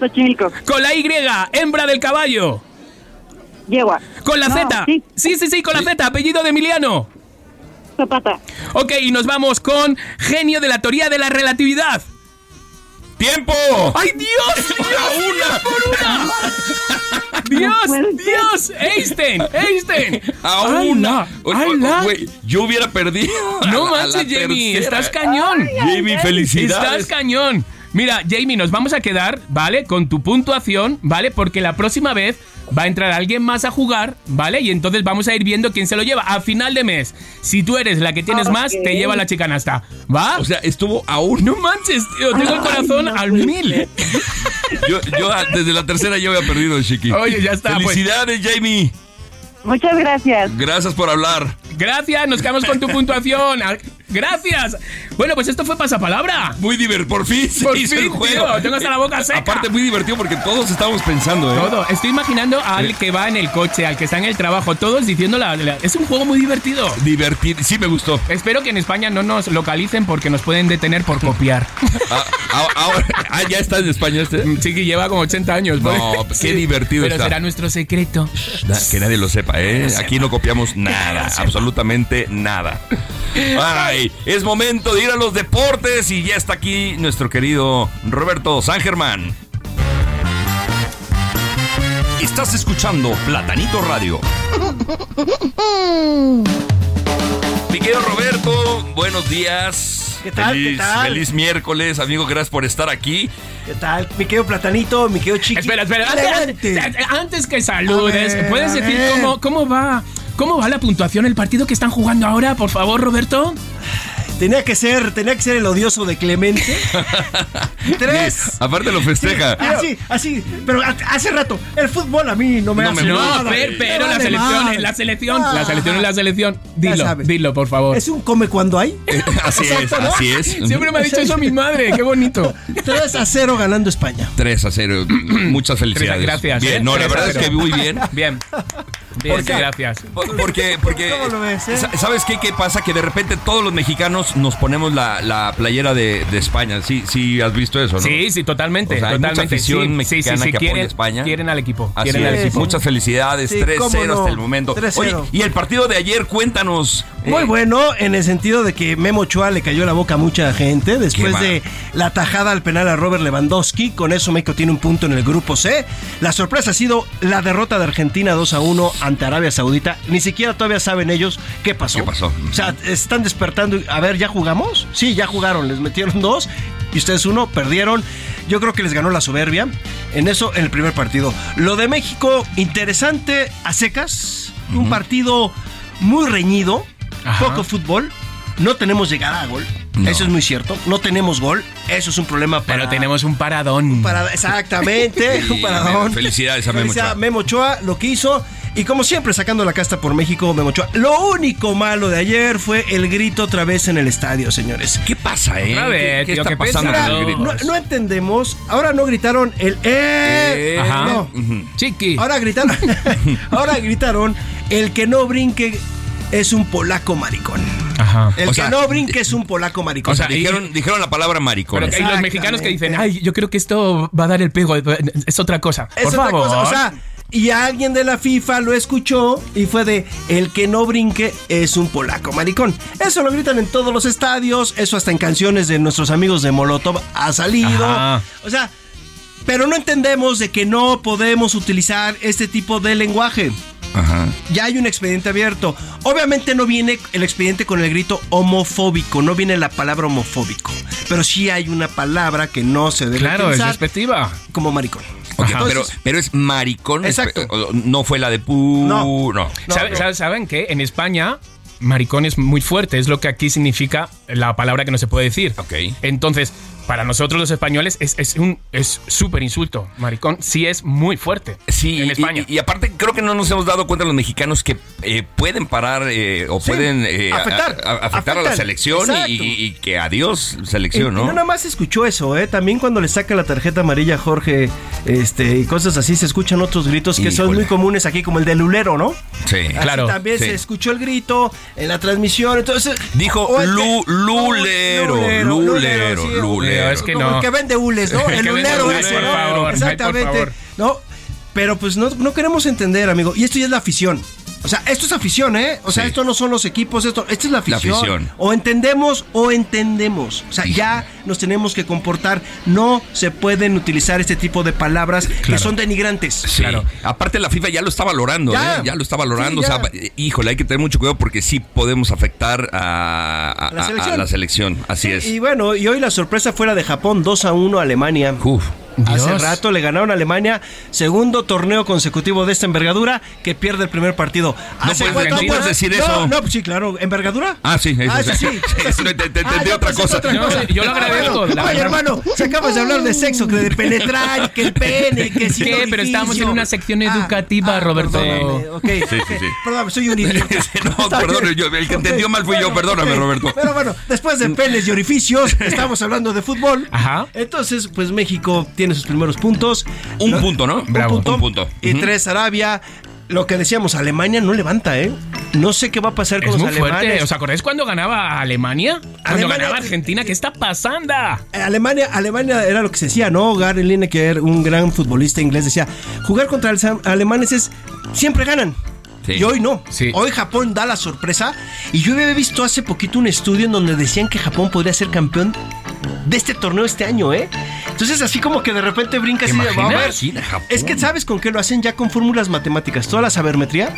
Xochimilco, Con la Y, hembra del caballo. yegua, Con la No, Z. sí. sí, sí, sí, con la Z, apellido de Emiliano. Zapata, Ok, y nos vamos con genio de la teoría de la relatividad. ¡Tiempo! ¡Ay, Dios! ¡Dios! una! ¡Por una! ¡Dios! ¡Dios! ¡Einstein! ¡Einstein! ¡A una! Güey, yo hubiera perdido. No manches, Jamie, tercera. estás cañón. Jamie, felicidades. Estás cañón. Mira, Jamie, nos vamos a quedar, ¿vale? Con tu puntuación, ¿vale? Porque la próxima vez va a entrar alguien más a jugar, ¿vale? Y entonces vamos a ir viendo quién se lo lleva. A final de mes, si tú eres la que tienes más, Ok. te lleva la chicanasta. ¿Va? O sea, estuvo a uno. no manches, tío, tengo el corazón al mil. Yo, yo ah, desde la tercera ya había perdido, Chiqui. Oye, ya está, pues. Felicidades, Jamie. muchas gracias. Gracias por hablar. Gracias, nos quedamos con tu puntuación. Gracias. Bueno, pues esto fue pasapalabra. Muy divertido. Por fin se Por hizo el fin, juego. tío, tengo hasta la boca seca. Aparte, muy divertido porque todos estábamos pensando, ¿eh? Todo. Estoy imaginando al que va en el coche, al que está en el trabajo, todos diciendo la, la- Es un juego muy divertido. Divertido. Sí, me gustó. Espero que en España no nos localicen porque nos pueden detener por copiar. Ah, ah, ahora- ah, ya está en España este. Sí, que lleva como 80 años. No, pues. qué divertido Pero está. será nuestro secreto. Na- Que nadie lo sepa, ¿eh? Aquí no copiamos nada, absolutamente nada. Ay, es momento de ir a los deportes y ya está aquí nuestro querido Roberto San Germán. Estás escuchando Platanito Radio. Mi querido Roberto, buenos días. ¿Qué tal? Feliz, ¿Qué tal? feliz miércoles, amigo. Gracias por estar aquí. ¿Qué tal? Mi querido Platanito, mi querido Chiqui. Espera, espera. Antes, antes que saludes, ¿puedes decir cómo, cómo va? ¿Cómo va la puntuación, el partido que están jugando ahora, por favor, Roberto? Tenía que ser, tenía que ser el odioso de Clemente. Tres. Aparte lo festeja. Así, así. Pero a- hace rato, el fútbol a mí no me No hace me No, nada. pero, pero Me la selección, la selección, Ah. la selección es la selección. Ya Dilo, sabes. dilo, por favor. Es un come cuando hay. Así es, Exacto, ¿no? así es. Siempre me ha dicho eso mi madre, qué bonito. 3 a 0 ganando España. 3 a 0. Muchas felicidades. Gracias. Bien, ¿eh? no, la verdad es que muy bien. Bien. Bien, ¿Por qué? gracias. Por- Porque, porque ¿Cómo lo ves, eh? sa- ¿sabes qué, qué pasa? Que de repente todos los mexicanos nos ponemos la, la playera de, de España. Sí, sí, has visto eso, ¿no? Sí, sí, totalmente. O sea, hay mucha totalmente. afición sí, mexicana sí, sí, sí, que apoya quieren, a España. Quieren al equipo. Así quieren al equipo. Muchas felicidades. Sí, 3-0 cómo no. hasta el momento. 3-0. Oye, y el partido de ayer, cuéntanos. Muy bueno en el sentido de que Memo Ochoa le cayó la boca a mucha gente después de la tajada al penal a Robert Lewandowski. Con eso México tiene un punto en el grupo C. La sorpresa ha sido la derrota de Argentina 2 a 1 ante Arabia Saudita. Ni siquiera todavía saben ellos qué pasó. ¿Qué pasó? O sea, están despertando. y, A ver, ¿ya jugamos? Sí, ya jugaron. Les metieron dos y ustedes uno, perdieron. Yo creo que les ganó la soberbia. En eso, en el primer partido. Lo de México, interesante a secas. Un partido muy reñido. Ajá. Poco fútbol. No tenemos llegada a gol. No. Eso es muy cierto. No tenemos gol. Eso es un problema para. Pero tenemos un paradón. para- exactamente. Sí, un paradón. felicidades a Memo Ochoa. Memo Ochoa, lo que hizo. Y como siempre, sacando la casta por México, Memo Ochoa. Lo único malo de ayer fue el grito otra vez en el estadio, señores. ¿Qué pasa, eh? Otra vez, ¿Qué, tío, está qué pasando? No, no entendemos. Ahora no gritaron el ¡Eh! Eh, Ajá. No. Chiqui. Ahora gritaron. ahora gritaron el que no brinque es un polaco maricón. Ajá. El O que sea, no brinque es un polaco maricón. O sea, y- dijeron, la palabra maricón. Pero que hay los mexicanos que dicen, ay, yo creo que esto va a dar el pego. Es otra cosa. Es Por otra favor. cosa. O sea, y alguien de la FIFA lo escuchó y fue de el que no brinque es un polaco maricón. Eso lo gritan en todos los estadios, eso hasta en canciones de nuestros amigos de Molotov ha salido. Ajá. O sea, pero no entendemos de que no podemos utilizar este tipo de lenguaje. Ajá. Ya hay un expediente abierto. Obviamente no viene el expediente con el grito homofóbico, no viene la palabra homofóbico, pero sí hay una palabra que no se debe Claro, es despectiva. como maricón. Entonces- pero, pero es maricón. Exacto. No fue la de pu. No. no. No, ¿Sabe- no. sabe- ¿Saben qué? En España, maricón es muy fuerte. Es lo que aquí significa la palabra que no se puede decir. Ok. Entonces, para nosotros los españoles es, es un es súper insulto. Maricón sí es muy fuerte. Sí, en España. Y, y aparte creo que no nos hemos dado cuenta los mexicanos que eh, pueden parar eh, o Sí, pueden eh, afectar, a- a- afectar a la selección y, que adiós selección, y ¿no? no nada más escuchó eso, ¿eh? También cuando le saca la tarjeta amarilla a Jorge este, y cosas así, se escuchan otros gritos que son muy comunes aquí, como el de Lulero, ¿no? Sí, Así Claro, también sí. se escuchó el grito en la transmisión, entonces... Dijo o el que- lu- lulero, Lulero, lulero, Es que como no. el que vende hules, ¿no? El hules, ese, por ¿no? favor, ay, por Exactamente. favor. No, pero pues no, no queremos entender, amigo. Y esto ya es la afición. O sea, esto es afición, ¿eh? O sea, Sí. esto no son los equipos, esto, esto es la La afición. afición. O entendemos o entendemos. O sea, ya nos tenemos que comportar. No se pueden utilizar este tipo de palabras que son denigrantes. Sí. Aparte la FIFA ya lo está valorando, Ya. ¿eh? ya lo está valorando. Sí, o sea, híjole, hay que tener mucho cuidado porque sí podemos afectar a, a- La a- a selección. la selección. Así es. Y bueno, y hoy la sorpresa fuera de Japón, 2 a 1 a Alemania. Uf. Hace rato le ganaron a Alemania, segundo torneo consecutivo de esta envergadura, que pierde el primer partido. No Hace puedes- cuánto- no puedes decir no, eso. No, pues sí, claro, ¿envergadura? Ah, sí, eso Ah, sí. eso sí. Sí, eso te- te- te Ah, entendí yo otra pensé cosa. otra cosa. yo lo agradezco, Bueno, la Oye, hermano, si acabas de hablar de sexo, que de penetrar, y que el pene, que si ¿Qué? Pero estamos en una sección Ah, educativa, ah, Roberto. perdóname, ok, Sí, sí, sí. Perdóname, soy un idiota. no, perdón, yo- el que entendió mal fui yo, bueno, perdóname, ok. Roberto. Pero bueno, después de penes y orificios, estamos hablando de fútbol. Ajá. Entonces, pues México tiene sus primeros puntos. Un No- punto, ¿no? Bravo. Un punto. Un punto. Y tres Arabia. Lo que decíamos, Alemania no levanta, ¿eh? No sé qué va a pasar con Es los muy fuerte. alemanes. ¿Os acordáis cuando ganaba Alemania? Cuando Alemania- ganaba Argentina, ¿qué está pasando? Eh, Alemania, Alemania era lo que se decía, ¿no? Gary Lineker, un gran futbolista inglés, decía, jugar contra los alemanes es, siempre ganan. Sí. Y hoy no. Sí. Hoy Japón da la sorpresa. Y yo había visto hace poquito un estudio en donde decían que Japón podría ser campeón de este torneo este año, ¿eh? Entonces así como que de repente brincas ¿Te y de, a ver, es que sabes con qué lo hacen ya con fórmulas matemáticas, toda la sabermetría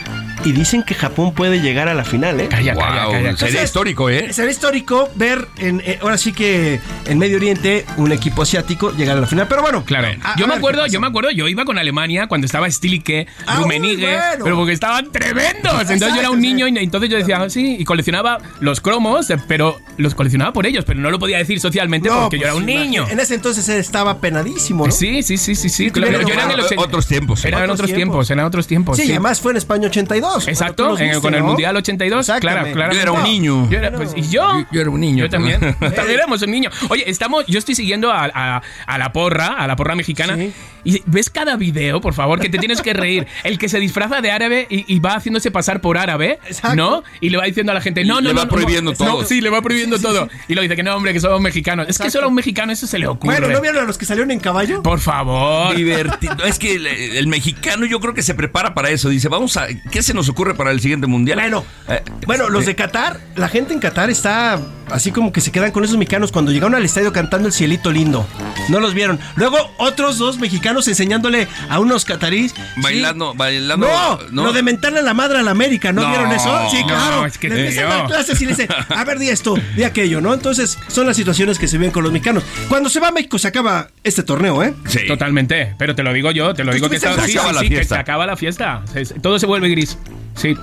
y dicen que Japón puede llegar a la final, ¿eh? Calla, calla, Wow, calla. sería Entonces, histórico, ¿eh? Sería histórico ver en, eh, ahora sí que en Medio Oriente un equipo asiático llegar a la final, pero bueno. Claro. a- yo a me acuerdo, yo me acuerdo, yo iba con Alemania cuando estaba Stilike, Ah, Rummenigge, muy bueno. pero porque estaban tremendos. Entonces yo era un niño y entonces yo decía, "Ah, sí, y coleccionaba los cromos, eh, pero los coleccionaba por ellos, pero no lo podía decir socialmente No, porque yo pues, era un niño. En ese entonces estaba penadísimo, ¿no? Sí, sí, sí, sí, sí. Sí, claro, yo era los Otros tiempos. Eran Otros tiempos, tiempos. eran otros tiempos. Sí, sí. y además fue en España 82. Exacto, en- viste, con el ¿no? Mundial 82, claro, claro. Yo era un niño. Yo era, pues, y yo. Yo- yo era un niño Yo también. también. éramos un niño. Oye, estamos, yo estoy siguiendo a, a- a la porra, a la porra mexicana. Sí. Y ves cada video, por favor, que te tienes que reír. El que se disfraza de árabe y, y va haciéndose pasar por árabe, Exacto. ¿no? Y le va diciendo a la gente, no, Le no, va no, prohibiendo no, todo. no, sí, le va prohibiendo Sí, sí, todo. sí. Y lo dice que no, hombre, que somos mexicanos. Es que Exacto. solo a un mexicano eso se le ocurre. Bueno, ¿no vieron a los que salieron en caballo? Por favor. Divertido. Es que el, el mexicano yo creo que se prepara para eso. Dice, vamos a... ¿Qué se nos nos ocurre para el siguiente mundial. Bueno, Eh, bueno, los eh, de Qatar, la gente en Qatar está así como que se quedan con esos mexicanos cuando llegaron al estadio cantando el cielito lindo. No los vieron. Luego otros dos mexicanos enseñándole a unos catarís. ¿sí? Bailando, bailando. No, lo de mentarle a la madre a la América, ¿no, No, vieron eso? Sí, no, claro. es que le empiezan a dar clases y le dicen, a ver, di esto, di aquello, ¿no? Entonces, son las situaciones que se ven con los mexicanos. Cuando se va a México se acaba este torneo, ¿eh? Sí. Totalmente, pero te lo digo yo, te lo Tú digo que, está- sí, sí, Se acaba la sí, que fiesta. se acaba la fiesta. Todo se vuelve gris. Sí.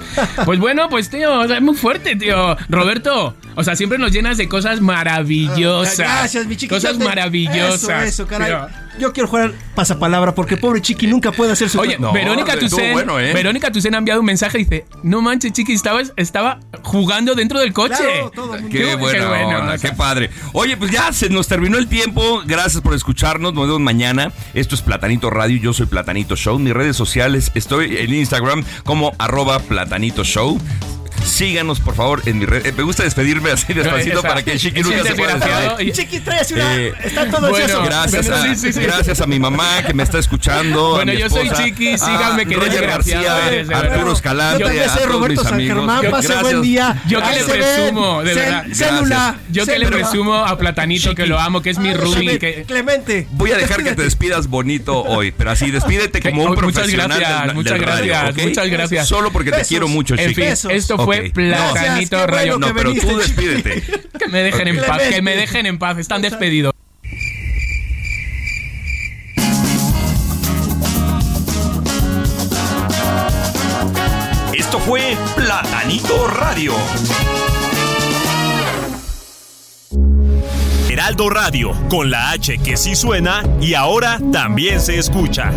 Pues bueno, pues tío, o sea, es muy fuerte, tío. Roberto, o sea, siempre nos llenas de cosas maravillosas. Gracias, mi chiqui. Cosas maravillosas. Eso, eso, caray. Tío. Yo quiero jugar pasapalabra porque pobre chiqui nunca puede hacer su Oye, No, Verónica Tucen, bueno, ¿eh? Verónica Tucen ha enviado un mensaje y dice, no manches, chiqui, estaba, estaba jugando dentro del coche. Claro, todo el mundo. Qué, buena bueno, onda, o sea. qué padre. Oye, pues ya se nos terminó el tiempo. Gracias por escucharnos. Nos vemos mañana. Esto es Platanito Radio. Yo soy Platanito Show. Mis redes sociales estoy en Instagram como arroba Platanito Show. Síganos, por favor, en mi red. Eh, me gusta despedirme así despacito para que Chiqui nunca un se pueda despedir. Chiqui, trae así una. Eh, está todo bueno. Gracias, Bueno, a, sí, sí, sí. gracias a mi mamá que me está escuchando. a Bueno, mi yo soy Chiqui, síganme, que Roger García, eres, de Arturo. Escalante, Yo también soy Roberto mis San amigos. Germán. Pase buen día. Yo que le presumo, de verdad. Célula. Yo que le presumo a Platanito que lo amo, que es mi roomie. Que, Clemente. Voy a dejar que te despidas bonito hoy, pero así despídete como un muchas profesional gracias, muchas gracias, muchas gracias. Solo porque te quiero mucho, Chiqui. esto fue. Platanito Radio. bueno No, que pero tú despídete. Que me dejen en paz, que me dejen en paz, están despedidos. Esto fue Platanito Radio. Heraldo Radio, con la H que sí suena y ahora también se escucha.